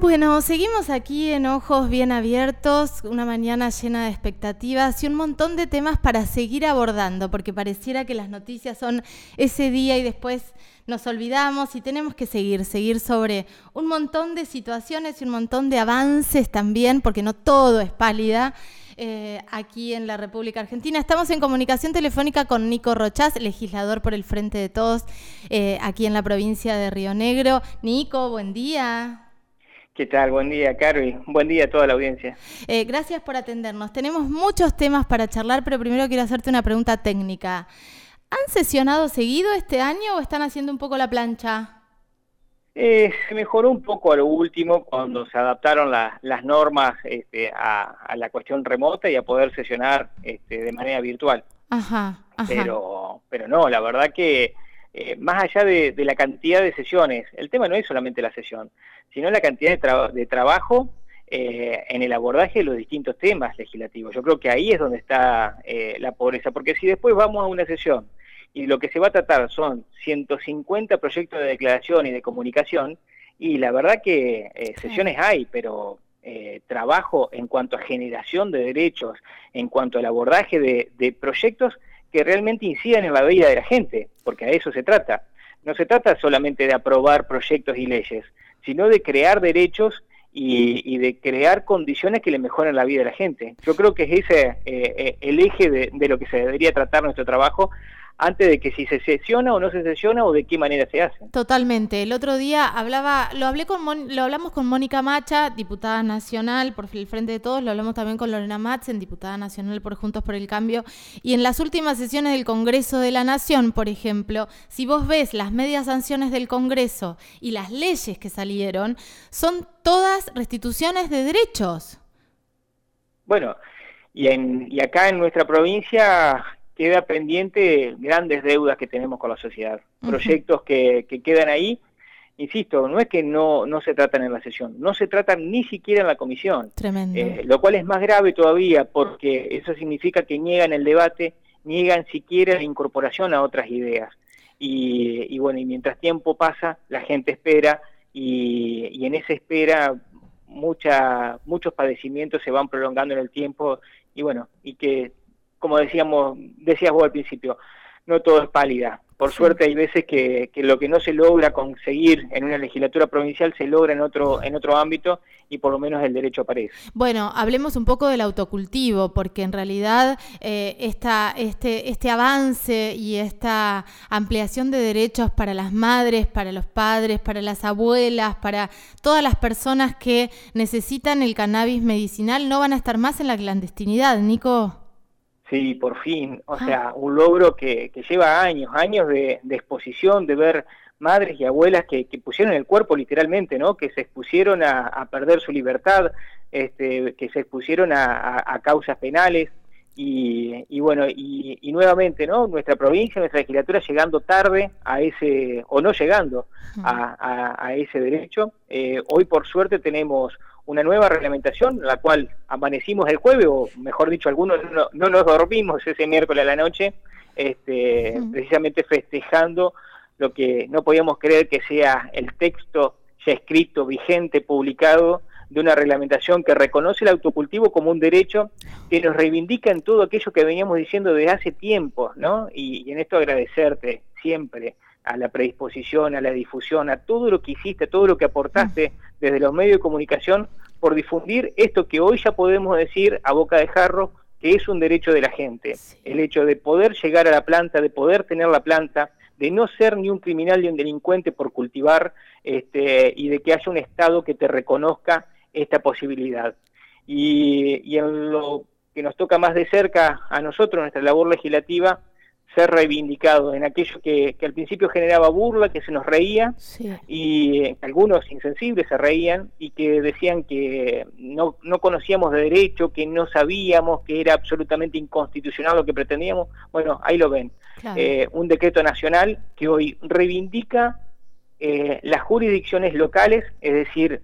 Bueno, seguimos aquí en Ojos Bien Abiertos, una mañana llena de expectativas y un montón de temas para seguir abordando, porque pareciera que las noticias son ese día y después nos olvidamos y tenemos que seguir, seguir sobre un montón de situaciones y un montón de avances también, porque no todo es pálida. Eh, aquí en la República Argentina. Estamos en comunicación telefónica con Nico Rochás, legislador por el Frente de Todos, eh, aquí en la provincia de Río Negro. Nico, buen día. ¿Qué tal? Buen día, Carvi. Buen día a toda la audiencia. Eh, gracias por atendernos. Tenemos muchos temas para charlar, pero primero quiero hacerte una pregunta técnica. ¿Han sesionado seguido este año o están haciendo un poco la plancha? Eh, se mejoró un poco a lo último cuando se adaptaron las normas este, a, la cuestión remota y a poder sesionar este, de manera virtual. Ajá, Pero, pero no, la verdad que eh, más allá de, la cantidad de sesiones, el tema no es solamente la sesión, sino la cantidad de, de trabajo eh, en el abordaje de los distintos temas legislativos. Yo creo que ahí es donde está eh, la pobreza, porque si después vamos a una sesión y lo que se va a tratar son 150 proyectos de declaración y de comunicación, y la verdad que sesiones hay, pero trabajo en cuanto a generación de derechos, en cuanto al abordaje de proyectos, que realmente incidan en la vida de la gente, porque a eso se trata. No se trata solamente de aprobar proyectos y leyes, sino de crear derechos y, de crear condiciones que le mejoren la vida de la gente. Yo creo que es ese eh, eh, el eje de, lo que se debería tratar nuestro trabajo antes de que si se sesiona o no se sesiona o de qué manera se hace. Totalmente. El otro día hablaba, lo hablé con lo hablamos con Mónica Macha, diputada nacional por el Frente de Todos, lo hablamos también con Lorena Matzen, diputada nacional por Juntos por el Cambio, y en las últimas sesiones del Congreso de la Nación, por ejemplo, si vos ves las medias sanciones del Congreso y las leyes que salieron, son todas restituciones de derechos. Bueno, y, en, y acá en nuestra provincia queda pendiente grandes deudas que tenemos con la sociedad, proyectos que, quedan ahí. Insisto, no es que no, no se tratan en la sesión, no se tratan ni siquiera en la comisión. Tremendo. Eh, lo cual es más grave todavía porque eso significa que niegan el debate, niegan siquiera la incorporación a otras ideas. Y, bueno, y mientras tiempo pasa, la gente espera y, y en esa espera mucha, muchos padecimientos se van prolongando en el tiempo y bueno, y que como decíamos, decías vos al principio, no todo es pálida. Por suerte hay veces que, lo que no se logra conseguir en una legislatura provincial se logra en otro, en otro ámbito y por lo menos el derecho aparece. Bueno, hablemos un poco del autocultivo, porque en realidad eh, esta, este, este avance y esta ampliación de derechos para las madres, para los padres, para las abuelas, para todas las personas que necesitan el cannabis medicinal no van a estar más en la clandestinidad, Nico. Sí, por fin. O sea, un logro que, lleva años, años de, exposición, de ver madres y abuelas que, pusieron el cuerpo literalmente, ¿no? Que se expusieron a, perder su libertad, este, que se expusieron a, causas penales. Y, bueno, y, nuevamente, ¿no? Nuestra provincia, nuestra legislatura llegando tarde a ese, o no llegando a, ese derecho. Eh, hoy, por suerte, tenemos una nueva reglamentación, la cual amanecimos el jueves, o mejor dicho, algunos no, nos dormimos ese miércoles a la noche, este, precisamente festejando lo que no podíamos creer que sea el texto ya escrito, vigente, publicado, de una reglamentación que reconoce el autocultivo como un derecho, que nos reivindica en todo aquello que veníamos diciendo desde hace tiempo, ¿no? Y, y en esto agradecerte siempre a la predisposición, a la difusión, a todo lo que hiciste, a todo lo que aportaste desde los medios de comunicación por difundir esto que hoy ya podemos decir a boca de jarro que es un derecho de la gente. El hecho de poder llegar a la planta, de poder tener la planta, de no ser ni un criminal ni un delincuente por cultivar este, y de que haya un Estado que te reconozca esta posibilidad. Y, y en lo que nos toca más de cerca a nosotros, nuestra labor legislativa, ser reivindicado en aquello que, al principio generaba burla, que se nos reía, y eh, algunos insensibles se reían y que decían que no, no conocíamos de derecho, que no sabíamos, que era absolutamente inconstitucional lo que pretendíamos. Bueno, ahí lo ven. Eh, un decreto nacional que hoy reivindica eh, las jurisdicciones locales, es decir,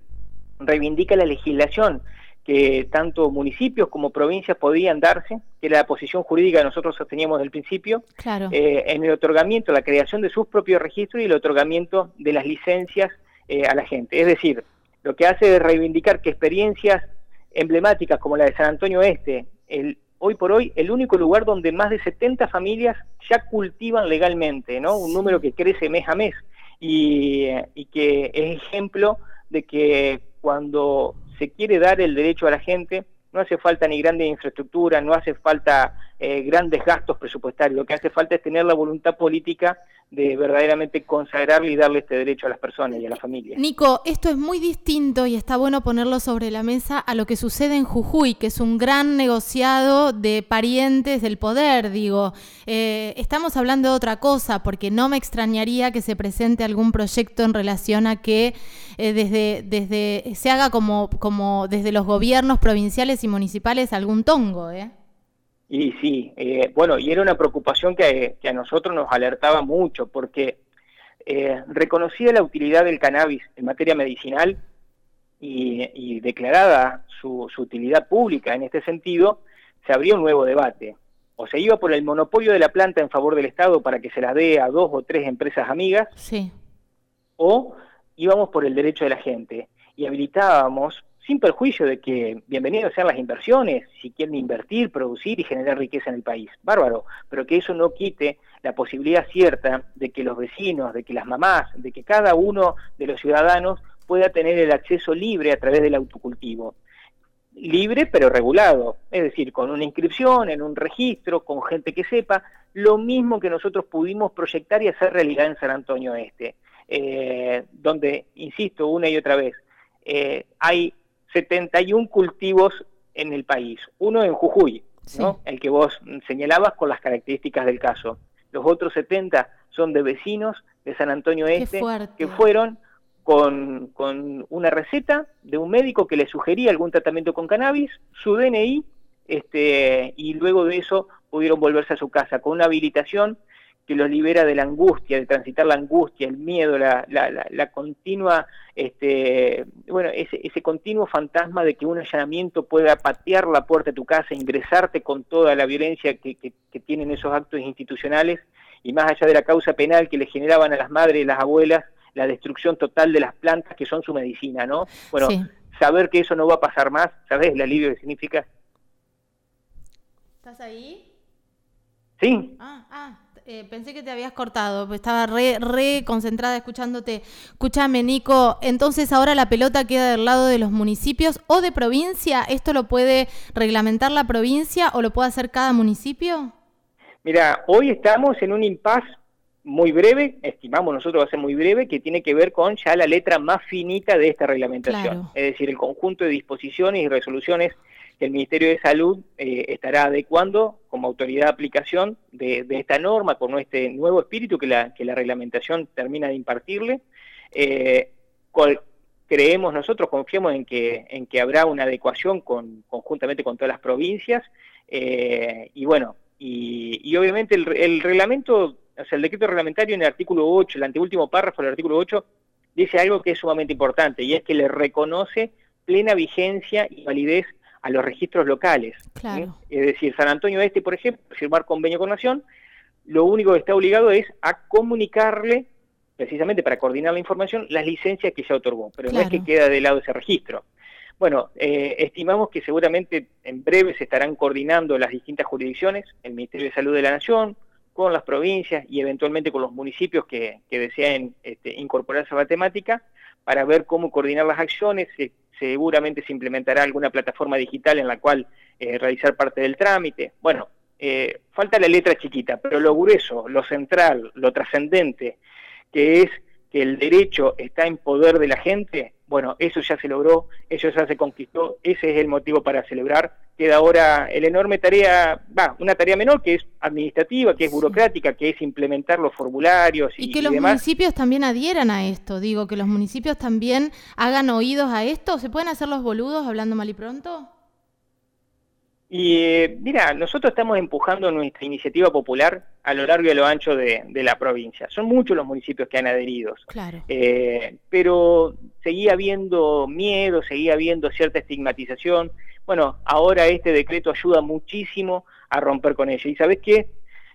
reivindica la legislación que tanto municipios como provincias podían darse, que era la posición jurídica que nosotros sosteníamos del principio, eh, en el otorgamiento, la creación de sus propios registros y el otorgamiento de las licencias eh, a la gente. Es decir, lo que hace es reivindicar que experiencias emblemáticas como la de San Antonio Este, el, hoy por hoy el único lugar donde más de 70 familias ya cultivan legalmente, ¿no? Un número que crece mes a mes y, y que es ejemplo de que cuando se quiere dar el derecho a la gente, no hace falta ni grande infraestructura, no hace falta eh, grandes gastos presupuestarios, lo que hace falta es tener la voluntad política de verdaderamente consagrarle y darle este derecho a las personas y a las familias. Nico, esto es muy distinto y está bueno ponerlo sobre la mesa a lo que sucede en Jujuy, que es un gran negociado de parientes del poder, digo. Eh, estamos hablando de otra cosa, porque no me extrañaría que se presente algún proyecto en relación a que eh, desde, desde se haga como, como desde los gobiernos provinciales y municipales algún tongo, ¿eh? Y sí, eh, bueno, y era una preocupación que, a nosotros nos alertaba mucho, porque eh, reconocida la utilidad del cannabis en materia medicinal y, declarada su, utilidad pública en este sentido, se abrió un nuevo debate. O se iba por el monopolio de la planta en favor del Estado para que se la dé a dos o tres empresas amigas, sí. o íbamos por el derecho de la gente y habilitábamos sin perjuicio de que bienvenidos sean las inversiones, si quieren invertir, producir y generar riqueza en el país, bárbaro, pero que eso no quite la posibilidad cierta de que los vecinos, de que las mamás, de que cada uno de los ciudadanos pueda tener el acceso libre a través del autocultivo. Libre pero regulado, es decir, con una inscripción, en un registro, con gente que sepa, lo mismo que nosotros pudimos proyectar y hacer realidad en San Antonio Este, eh, donde, insisto una y otra vez, eh, hay 71 cultivos en el país, uno en Jujuy, ¿no? el que vos señalabas con las características del caso. Los otros 70 son de vecinos de San Antonio Este que fueron con, con, una receta de un médico que le sugería algún tratamiento con cannabis, su DNI, este, y luego de eso pudieron volverse a su casa con una habilitación que los libera de la angustia, de transitar la angustia, el miedo, la, la, la, continua, este, bueno, ese, ese continuo fantasma de que un allanamiento pueda patear la puerta de tu casa, ingresarte con toda la violencia que, que, tienen esos actos institucionales y más allá de la causa penal que le generaban a las madres y las abuelas, la destrucción total de las plantas que son su medicina, ¿no? Bueno, saber que eso no va a pasar más, ¿sabes el alivio que significa? ¿Estás ahí? Sí. Ah, ah. Eh, pensé que te habías cortado, pues estaba re, re concentrada escuchándote. Escúchame, Nico, entonces ahora la pelota queda del lado de los municipios o de provincia. ¿Esto lo puede reglamentar la provincia o lo puede hacer cada municipio? Mira, hoy estamos en un impasse muy breve, estimamos nosotros va a ser muy breve, que tiene que ver con ya la letra más finita de esta reglamentación. Es decir, el conjunto de disposiciones y resoluciones que el Ministerio de Salud eh, estará adecuando como autoridad de aplicación de, esta norma con este nuevo espíritu que la, que la reglamentación termina de impartirle. Eh, creemos nosotros, confiamos en que, en que habrá una adecuación con, conjuntamente con todas las provincias eh, y bueno, y, obviamente el, el, reglamento, o sea, el decreto reglamentario en el artículo 8, el anteúltimo párrafo del artículo 8, dice algo que es sumamente importante y es que le reconoce plena vigencia y validez a los registros locales. Es decir, San Antonio Este, por ejemplo, firmar convenio con Nación, lo único que está obligado es a comunicarle, precisamente para coordinar la información, las licencias que ya otorgó, pero no es que queda de lado ese registro. Bueno, eh, estimamos que seguramente en breve se estarán coordinando las distintas jurisdicciones, el Ministerio de Salud de la Nación, con las provincias y eventualmente con los municipios que, deseen este, incorporarse a la temática, para ver cómo coordinar las acciones, seguramente se implementará alguna plataforma digital en la cual eh, realizar parte del trámite. Bueno, eh, falta la letra chiquita, pero lo grueso, lo central, lo trascendente, que es que el derecho está en poder de la gente, bueno, eso ya se logró, eso ya se conquistó, ese es el motivo para celebrar. Queda ahora el enorme tarea, va, una tarea menor que es administrativa, que es burocrática, que es implementar los formularios y, y que los municipios también adhieran a esto, digo, que los municipios también hagan oídos a esto. ¿Se pueden hacer los boludos hablando mal y pronto? Y mira, nosotros estamos empujando nuestra iniciativa popular a lo largo y a lo ancho de, la provincia. Son muchos los municipios que han adherido. Claro. Eh, pero seguía habiendo miedo, seguía habiendo cierta estigmatización. Bueno, ahora este decreto ayuda muchísimo a romper con ello. ¿Y sabes qué?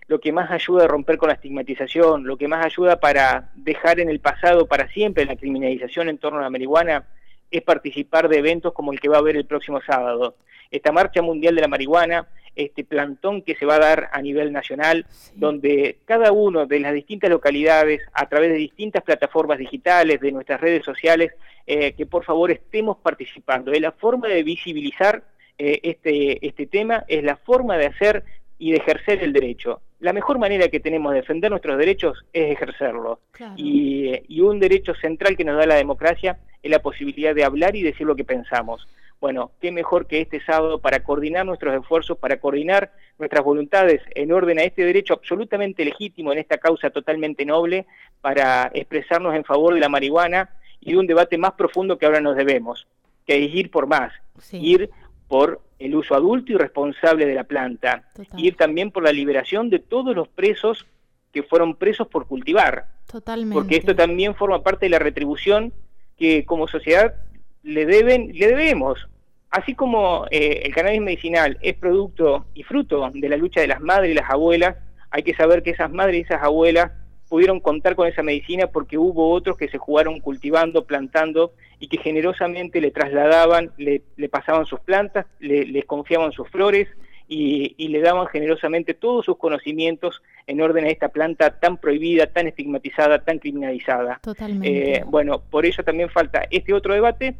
Lo que más ayuda a romper con la estigmatización, lo que más ayuda para dejar en el pasado para siempre la criminalización en torno a la marihuana, es participar de eventos como el que va a haber el próximo sábado. Esta Marcha Mundial de la Marihuana, este plantón que se va a dar a nivel nacional, donde cada uno de las distintas localidades, a través de distintas plataformas digitales, de nuestras redes sociales, eh, que por favor estemos participando. Es la forma de visibilizar eh, este, este tema, es la forma de hacer y de ejercer el derecho. La mejor manera que tenemos de defender nuestros derechos es ejercerlo. Y, un derecho central que nos da la democracia es la posibilidad de hablar y decir lo que pensamos. Bueno, qué mejor que este sábado para coordinar nuestros esfuerzos, para coordinar nuestras voluntades en orden a este derecho absolutamente legítimo en esta causa totalmente noble, para expresarnos en favor de la marihuana y de un debate más profundo que ahora nos debemos, que es ir por más, ir por el uso adulto y responsable de la planta, ir también por la liberación de todos los presos que fueron presos por cultivar. Totalmente. Porque esto también forma parte de la retribución que como sociedad le deben, le debemos. Así como eh, el cannabis medicinal es producto y fruto de la lucha de las madres y las abuelas, hay que saber que esas madres y esas abuelas pudieron contar con esa medicina porque hubo otros que se jugaron cultivando, plantando y que generosamente le trasladaban, le, pasaban sus plantas, le, les confiaban sus flores y, le daban generosamente todos sus conocimientos en orden a esta planta tan prohibida, tan estigmatizada, tan criminalizada. Totalmente. Eh, bueno, por eso también falta este otro debate,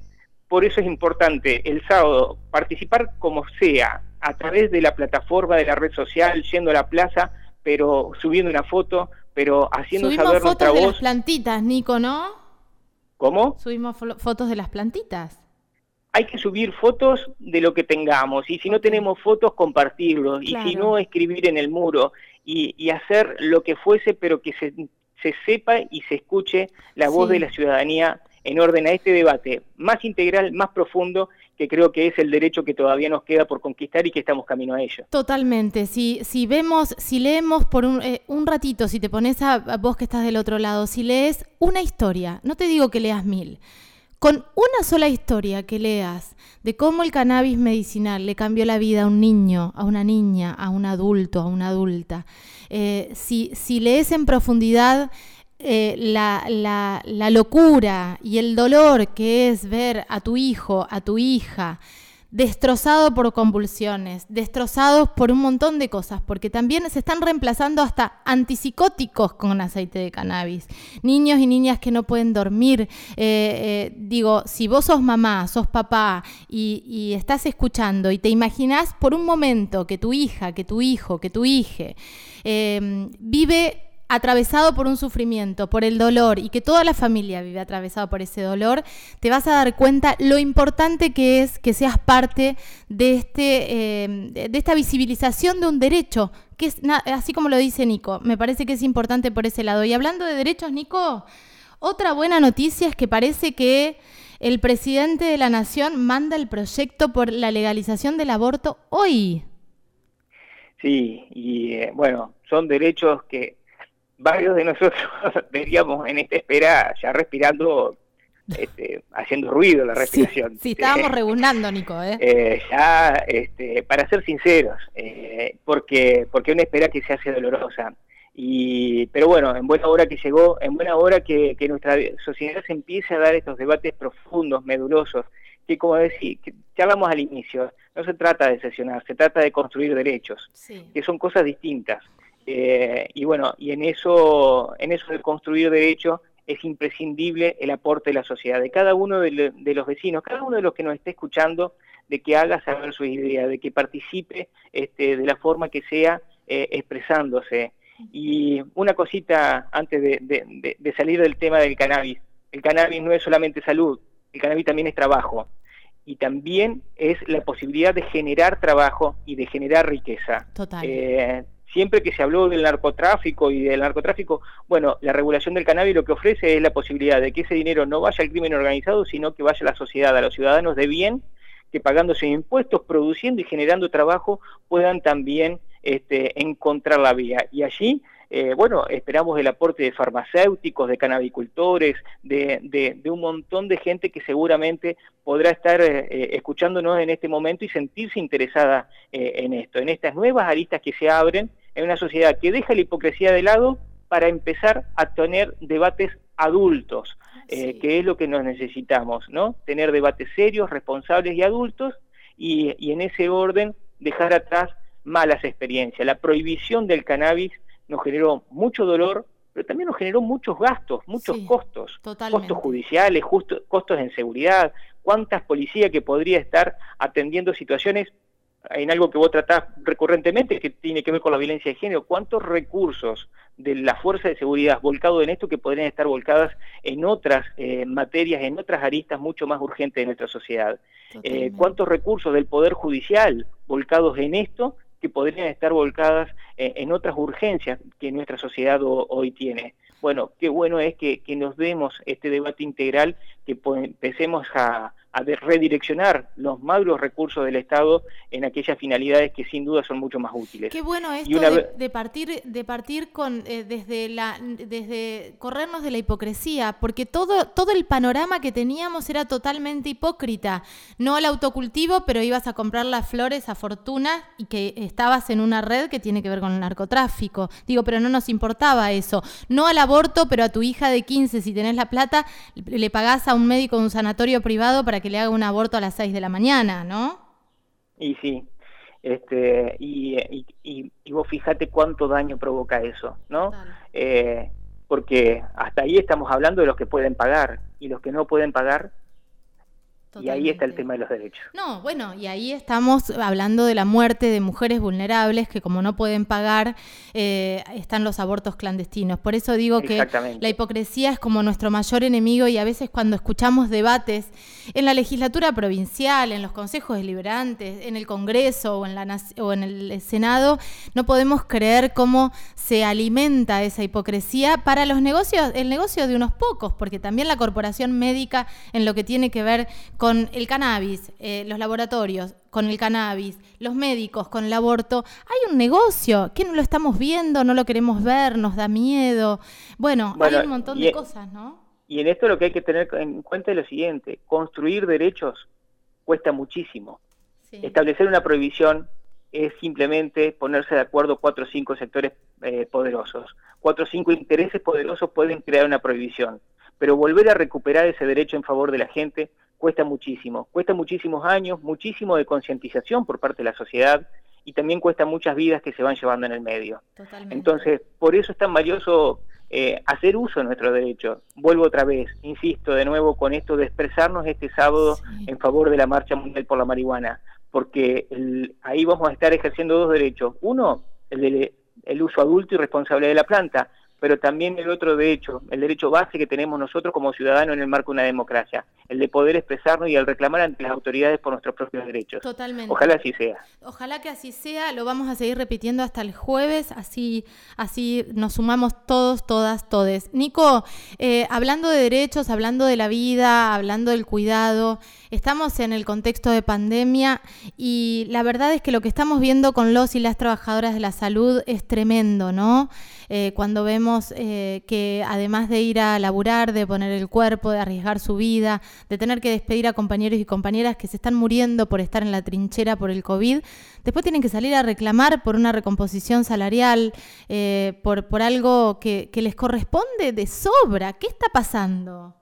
por eso es importante el sábado participar como sea, a través de la plataforma de la red social, yendo a la plaza, pero subiendo una foto, pero haciendo saber fotos nuestra de voz. las plantitas, Nico, ¿no? ¿Cómo? Subimos fotos de las plantitas. Hay que subir fotos de lo que tengamos y si no tenemos fotos compartirlos y si no escribir en el muro y, hacer lo que fuese pero que se, se sepa y se escuche la voz de la ciudadanía en orden a este debate más integral, más profundo, que creo que es el derecho que todavía nos queda por conquistar y que estamos camino a ello. Totalmente. Si, si vemos, si leemos por un, eh, un ratito, si te pones a, vos que estás del otro lado, si lees una historia, no te digo que leas mil, con una sola historia que leas de cómo el cannabis medicinal le cambió la vida a un niño, a una niña, a un adulto, a una adulta, eh, si, si lees en profundidad eh, la, locura y el dolor que es ver a tu hijo, a tu hija, destrozado por convulsiones, destrozados por un montón de cosas, porque también se están reemplazando hasta antipsicóticos con aceite de cannabis. Niños y niñas que no pueden dormir. Eh, eh, digo, si vos sos mamá, sos papá y, estás escuchando y te imaginás por un momento que tu hija, que tu hijo, que tu hija vive atravesado por un sufrimiento, por el dolor, y que toda la familia vive atravesado por ese dolor, te vas a dar cuenta lo importante que es que seas parte de, este, eh, de esta visibilización de un derecho, que es así como lo dice Nico, me parece que es importante por ese lado. Y hablando de derechos, Nico, otra buena noticia es que parece que el presidente de la Nación manda el proyecto por la legalización del aborto hoy. Sí, y eh, bueno, son derechos que varios de nosotros veríamos en esta espera ya respirando, este, haciendo ruido la respiración. Sí, estábamos rebundando, Nico. ¿eh? ¿eh? ya, este, para ser sinceros, eh, porque porque una espera que se hace dolorosa. Y, pero bueno, en buena hora que llegó, en buena hora que, que nuestra sociedad se empiece a dar estos debates profundos, medulosos, que como decía, que ya hablamos al inicio, no se trata de sesionar, se trata de construir derechos, que son cosas distintas. Eh, y bueno, y en eso, en eso de construir derecho es imprescindible el aporte de la sociedad, de cada uno de, los vecinos, cada uno de los que nos esté escuchando, de que haga saber su idea, de que participe este, de la forma que sea eh, expresándose. Y una cosita antes de, de salir del tema del cannabis, el cannabis no es solamente salud, el cannabis también es trabajo y también es la posibilidad de generar trabajo y de generar riqueza. Total. Eh, siempre que se habló del narcotráfico y del narcotráfico, bueno, la regulación del cannabis lo que ofrece es la posibilidad de que ese dinero no vaya al crimen organizado, sino que vaya a la sociedad, a los ciudadanos de bien, que pagando sus impuestos, produciendo y generando trabajo, puedan también este, encontrar la vía. Y allí eh, bueno, esperamos el aporte de farmacéuticos, de canabicultores, de, un montón de gente que seguramente podrá estar eh, eh, escuchándonos en este momento y sentirse interesada en esto, en estas nuevas aristas que se abren en una sociedad que deja la hipocresía de lado para empezar a tener debates adultos. eh, que es lo que nos necesitamos, ¿no? Tener debates serios, responsables y adultos, y, y en ese orden dejar atrás malas experiencias. La prohibición del cannabis nos generó mucho dolor, pero también nos generó muchos gastos, muchos costos, costos judiciales, costos en seguridad, cuántas policías que podría estar atendiendo situaciones en algo que vos tratás recurrentemente, que tiene que ver con la violencia de género, cuántos recursos de la fuerza de seguridad volcados en esto que podrían estar volcadas en otras eh, materias, en otras aristas mucho más urgentes de nuestra sociedad. Eh, cuántos recursos del Poder Judicial volcados en esto que podrían estar volcadas eh, en otras urgencias que nuestra sociedad hoy tiene. Bueno, qué bueno es que, que nos demos este debate integral, que empecemos a, a redireccionar los magros recursos del Estado en aquellas finalidades que sin duda son mucho más útiles. Qué bueno esto de, de, partir de partir con eh, desde la desde corrernos de la hipocresía, porque todo todo el panorama que teníamos era totalmente hipócrita. No al autocultivo, pero ibas a comprar las flores a fortuna y que estabas en una red que tiene que ver con el narcotráfico. Digo, pero no nos importaba eso. No al aborto, pero a tu hija de 15 si tenés la plata le pagás a un médico de un sanatorio privado para que le haga un aborto a las 6 de la mañana, ¿no? Y sí, este, y, y, vos fíjate cuánto daño provoca eso, ¿no? Eh, porque hasta ahí estamos hablando de los que pueden pagar y los que no pueden pagar y ahí está el tema de los derechos. No, bueno, y ahí estamos hablando de la muerte de mujeres vulnerables que como no pueden pagar, eh, están los abortos clandestinos. Por eso digo que la hipocresía es como nuestro mayor enemigo y a veces cuando escuchamos debates en la legislatura provincial, en los consejos deliberantes, en el Congreso o en, la, o en el Senado, no podemos creer cómo se alimenta esa hipocresía para los negocios, el negocio de unos pocos, porque también la corporación médica en lo que tiene que ver con el cannabis, eh, los laboratorios, con el cannabis, los médicos, con el aborto, hay un negocio que no lo estamos viendo, no lo queremos ver, nos da miedo. Bueno, hay un montón de cosas, ¿no? Y en esto lo que hay que tener en cuenta es lo siguiente, construir derechos cuesta muchísimo. Establecer una prohibición es simplemente ponerse de acuerdo cuatro o cinco sectores eh, poderosos. Cuatro o cinco intereses poderosos pueden crear una prohibición, pero volver a recuperar ese derecho en favor de la gente cuesta muchísimo, cuesta muchísimos años, muchísimo de concientización por parte de la sociedad y también cuesta muchas vidas que se van llevando en el medio. Entonces, por eso es tan valioso eh, hacer uso de nuestro derecho. Vuelvo otra vez, insisto de nuevo con esto de expresarnos este sábado en favor de la Marcha Mundial por la Marihuana, porque ahí vamos a estar ejerciendo dos derechos. Uno, el, de, el uso adulto y responsable de la planta, pero también el otro derecho, el derecho base que tenemos nosotros como ciudadanos en el marco de una democracia, el de poder expresarnos y el reclamar ante las autoridades por nuestros propios derechos. Totalmente. Ojalá así sea. Ojalá que así sea, lo vamos a seguir repitiendo hasta el jueves, así, así nos sumamos todos, todas, todes. Nico, eh, hablando de derechos, hablando de la vida, hablando del cuidado, estamos en el contexto de pandemia y la verdad es que lo que estamos viendo con los y las trabajadoras de la salud es tremendo, ¿no? Eh, cuando vemos eh, que además de ir a laburar, de poner el cuerpo, de arriesgar su vida, de tener que despedir a compañeros y compañeras que se están muriendo por estar en la trinchera por el COVID, después tienen que salir a reclamar por una recomposición salarial, eh, por, por algo que, les corresponde de sobra. ¿Qué está pasando?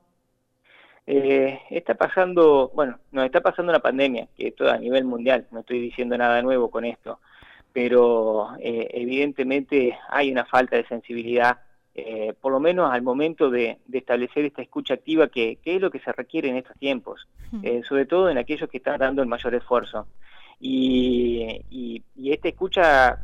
está pasando, bueno, nos está pasando una pandemia, que todo a nivel mundial, no estoy diciendo nada nuevo con esto pero eh, evidentemente hay una falta de sensibilidad, eh, por lo menos al momento de, establecer esta escucha activa que, es lo que se requiere en estos tiempos, eh, sobre todo en aquellos que están dando el mayor esfuerzo. Y, y, esta escucha,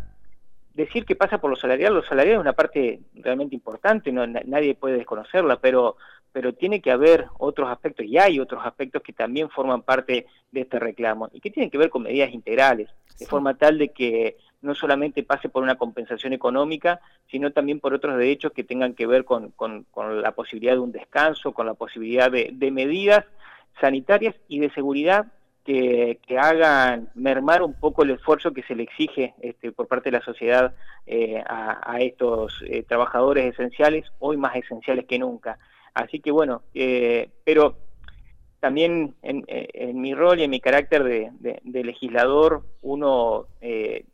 decir que pasa por los salarial, los salariales es una parte realmente importante, no, nadie puede desconocerla, pero pero tiene que haber otros aspectos, y hay otros aspectos que también forman parte de este reclamo, y que tienen que ver con medidas integrales, de forma tal de que no solamente pase por una compensación económica, sino también por otros derechos que tengan que ver con, la posibilidad de un descanso, con la posibilidad de, medidas sanitarias y de seguridad que, hagan mermar un poco el esfuerzo que se le exige este, por parte de la sociedad eh, a, estos eh, trabajadores esenciales, hoy más esenciales que nunca. Así que bueno, eh, pero también en, mi rol y en mi carácter de, legislador, uno eh,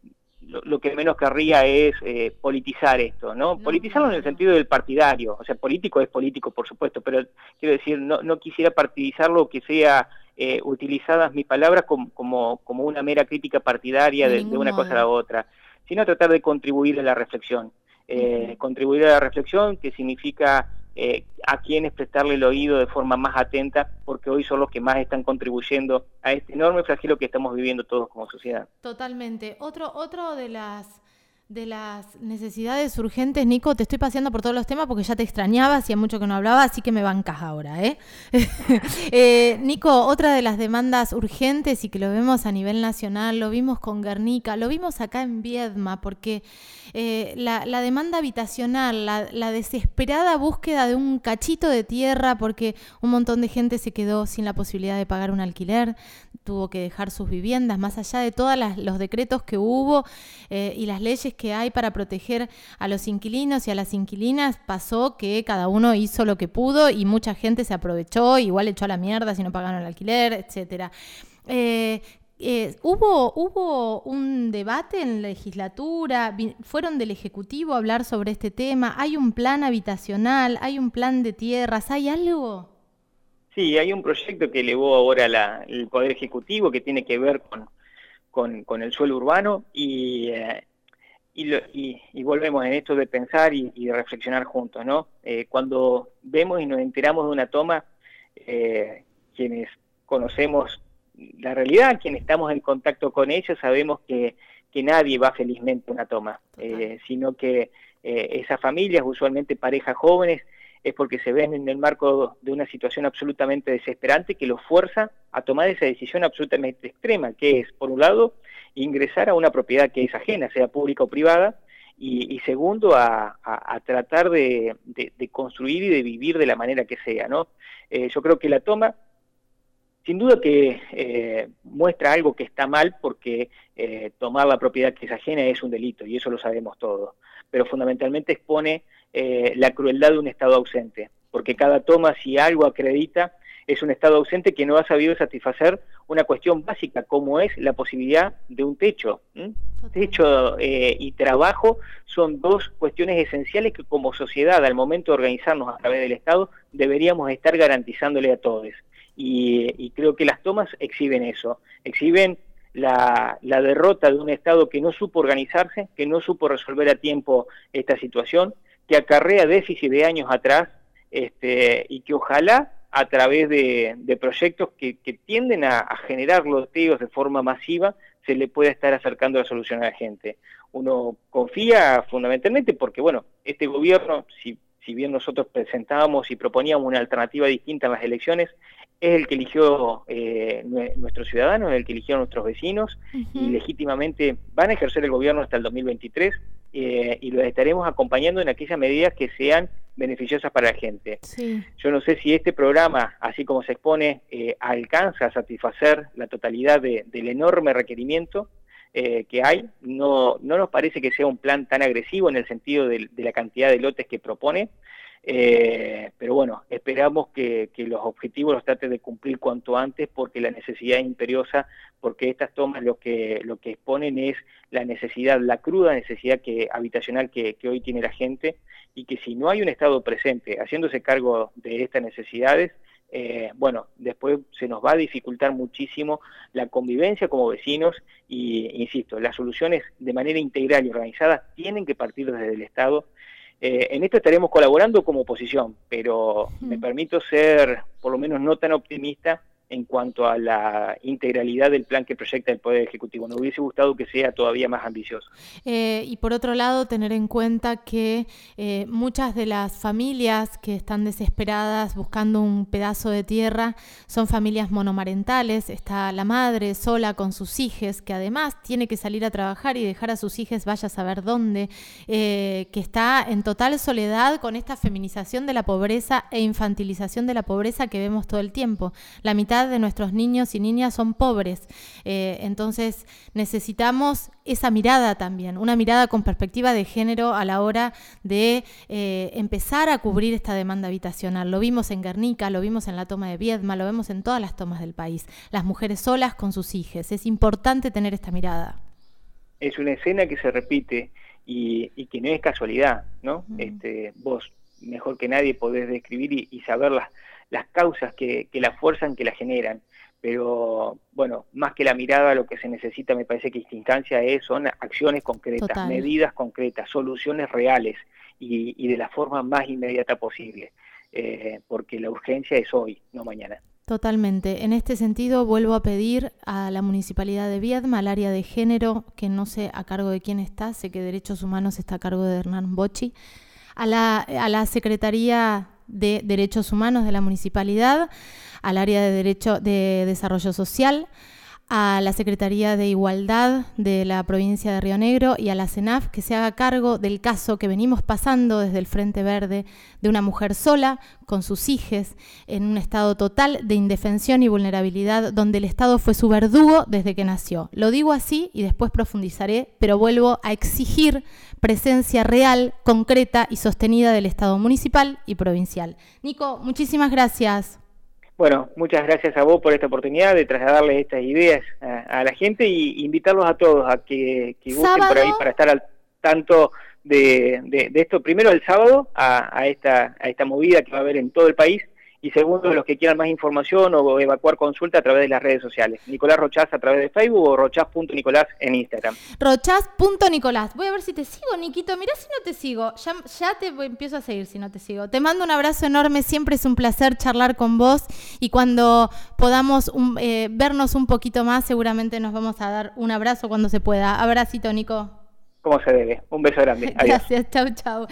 lo, que menos querría es eh, politizar esto, ¿no? Politizarlo en el sentido del partidario, o sea, político es político, por supuesto, pero quiero decir, no, no quisiera partidizarlo que sea eh, utilizadas mis palabras como, como, una mera crítica partidaria de, una cosa a la otra, sino tratar de contribuir a la reflexión. Eh, contribuir a la reflexión, que significa eh, a quienes prestarle el oído de forma más atenta, porque hoy son los que más están contribuyendo a este enorme flagelo que estamos viviendo todos como sociedad. Totalmente. Otro, otro de las de las necesidades urgentes, Nico, te estoy paseando por todos los temas porque ya te extrañaba, hacía mucho que no hablaba, así que me bancas ahora. ¿eh? eh, Nico, otra de las demandas urgentes y que lo vemos a nivel nacional, lo vimos con Guernica, lo vimos acá en Viedma, porque eh, la, demanda habitacional, la, desesperada búsqueda de un cachito de tierra, porque un montón de gente se quedó sin la posibilidad de pagar un alquiler, tuvo que dejar sus viviendas, más allá de todos los decretos que hubo eh, y las leyes que hay para proteger a los inquilinos y a las inquilinas, pasó que cada uno hizo lo que pudo y mucha gente se aprovechó, igual echó a la mierda si no pagaron el alquiler, etcétera. Eh, eh, ¿hubo, ¿Hubo un debate en la legislatura? ¿Fueron del Ejecutivo a hablar sobre este tema? ¿Hay un plan habitacional? ¿Hay un plan de tierras? ¿Hay algo? Sí, hay un proyecto que elevó ahora el Poder Ejecutivo que tiene que ver con, con, el suelo urbano y, eh, y, volvemos en esto de pensar y, de reflexionar juntos, ¿no? Eh, cuando vemos y nos enteramos de una toma, eh, quienes conocemos la realidad, quienes estamos en contacto con ellos, sabemos que, que nadie va felizmente a una toma, sino que esas familias, usualmente parejas jóvenes, es porque se ven en el marco de una situación absolutamente desesperante que los fuerza a tomar esa decisión absolutamente extrema, que es, por un lado, ingresar a una propiedad que es ajena, sea pública o privada, y, segundo, a, tratar de, construir y de vivir de la manera que sea. ¿no? Eh, yo creo que la toma, sin duda que eh, muestra algo que está mal, porque eh, tomar la propiedad que es ajena es un delito, y eso lo sabemos todos, pero fundamentalmente expone eh, la crueldad de un Estado ausente, porque cada toma, si algo acredita, es un Estado ausente que no ha sabido satisfacer una cuestión básica, como es la posibilidad de un techo. Techo eh, y trabajo son dos cuestiones esenciales que como sociedad, al momento de organizarnos a través del Estado, deberíamos estar garantizándole a todos. Y, creo que las tomas exhiben eso, exhiben la, la, derrota de un Estado que no supo organizarse, que no supo resolver a tiempo esta situación, que acarrea déficit de años atrás este, y que ojalá a través de, proyectos que, tienden a, generar loteos de forma masiva se le pueda estar acercando la solución a la gente. Uno confía fundamentalmente porque, bueno, este gobierno, si, si bien nosotros presentábamos y proponíamos una alternativa distinta en las elecciones, es el que eligió eh, nuestros ciudadanos, es el que eligió nuestros vecinos y legítimamente van a ejercer el gobierno hasta el 2023 eh, y los estaremos acompañando en aquellas medidas que sean beneficiosas para la gente. Yo no sé si este programa, así como se expone, eh, alcanza a satisfacer la totalidad del enorme requerimiento que hay. No, no nos parece que sea un plan tan agresivo en el sentido de la cantidad de lotes que propone. Eh, pero bueno, esperamos que, los objetivos los trate de cumplir cuanto antes porque la necesidad es imperiosa, porque estas tomas lo que, lo que exponen es la necesidad, la cruda necesidad que, habitacional que, hoy tiene la gente y que si no hay un Estado presente haciéndose cargo de estas necesidades, eh, bueno, después se nos va a dificultar muchísimo la convivencia como vecinos y, insisto, las soluciones de manera integral y organizada tienen que partir desde el Estado eh, en esto estaremos colaborando como oposición, pero me permito ser por lo menos no tan optimista en cuanto a la integralidad del plan que proyecta el Poder Ejecutivo. Nos hubiese gustado que sea todavía más ambicioso. Eh, y por otro lado, tener en cuenta que eh, muchas de las familias que están desesperadas buscando un pedazo de tierra son familias monomarentales. Está la madre sola con sus hijos, que además tiene que salir a trabajar y dejar a sus hijos vaya a saber dónde, eh, que está en total soledad con esta feminización de la pobreza e infantilización de la pobreza que vemos todo el tiempo. La mitad de nuestros niños y niñas son pobres. Eh, entonces necesitamos esa mirada también, una mirada con perspectiva de género a la hora de eh, empezar a cubrir esta demanda habitacional. Lo vimos en Guernica, lo vimos en la toma de Viedma, lo vemos en todas las tomas del país. Las mujeres solas con sus hijos. Es importante tener esta mirada. es una escena que se repite y, que no es casualidad, ¿no? este, vos mejor que nadie podés describir y, saber las, las causas que, que la fuerzan, que la generan pero bueno, más que la mirada, lo que se necesita, me parece que esta instancia es, son acciones concretas, medidas concretas, soluciones reales y, de la forma más inmediata posible, eh, porque la urgencia es hoy, no mañana. Totalmente. En este sentido, vuelvo a pedir a la Municipalidad de Viedma, al área de género, que no sé a cargo de quién está, sé que Derechos Humanos está a cargo de Hernán Bochi, a la, a la Secretaría de Derechos Humanos de la Municipalidad, al área de Derecho de Desarrollo Social, a la Secretaría de Igualdad de la provincia de Río Negro y a la CENAF que se haga cargo del caso que venimos pasando desde el Frente Verde de una mujer sola con sus hijos en un estado total de indefensión y vulnerabilidad donde el Estado fue su verdugo desde que nació. Lo digo así y después profundizaré, pero vuelvo a exigir presencia real, concreta y sostenida del Estado municipal y provincial. Nico, muchísimas gracias. Bueno, muchas gracias a vos por esta oportunidad de trasladarle estas ideas a, la gente y invitarlos a todos a que, que busquen por ahí para estar al tanto de, de, esto. Primero el sábado a, a, esta, a esta movida que va a haber en todo el país y segundo, los que quieran más información o evacuar consulta a través de las redes sociales. Nicolás Rochaz a través de Facebook o rochaz.nicolás en Instagram. Rochaz.nicolás. Voy a ver si te sigo, Niquito. Mirá si no te sigo. Ya, ya te empiezo a seguir si no te sigo. Te mando un abrazo enorme. Siempre es un placer charlar con vos. Y cuando podamos eh, vernos un poquito más, seguramente nos vamos a dar un abrazo cuando se pueda. Abracito, Nico como se debe. Un beso grande. Gracias, chau, chau.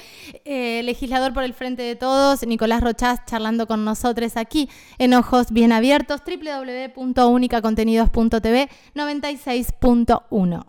Eh, legislador por el Frente de Todos, Nicolás Rochás, charlando con nosotros aquí en Ojos Bien Abiertos, www.unicacontenidos.tv 96.1.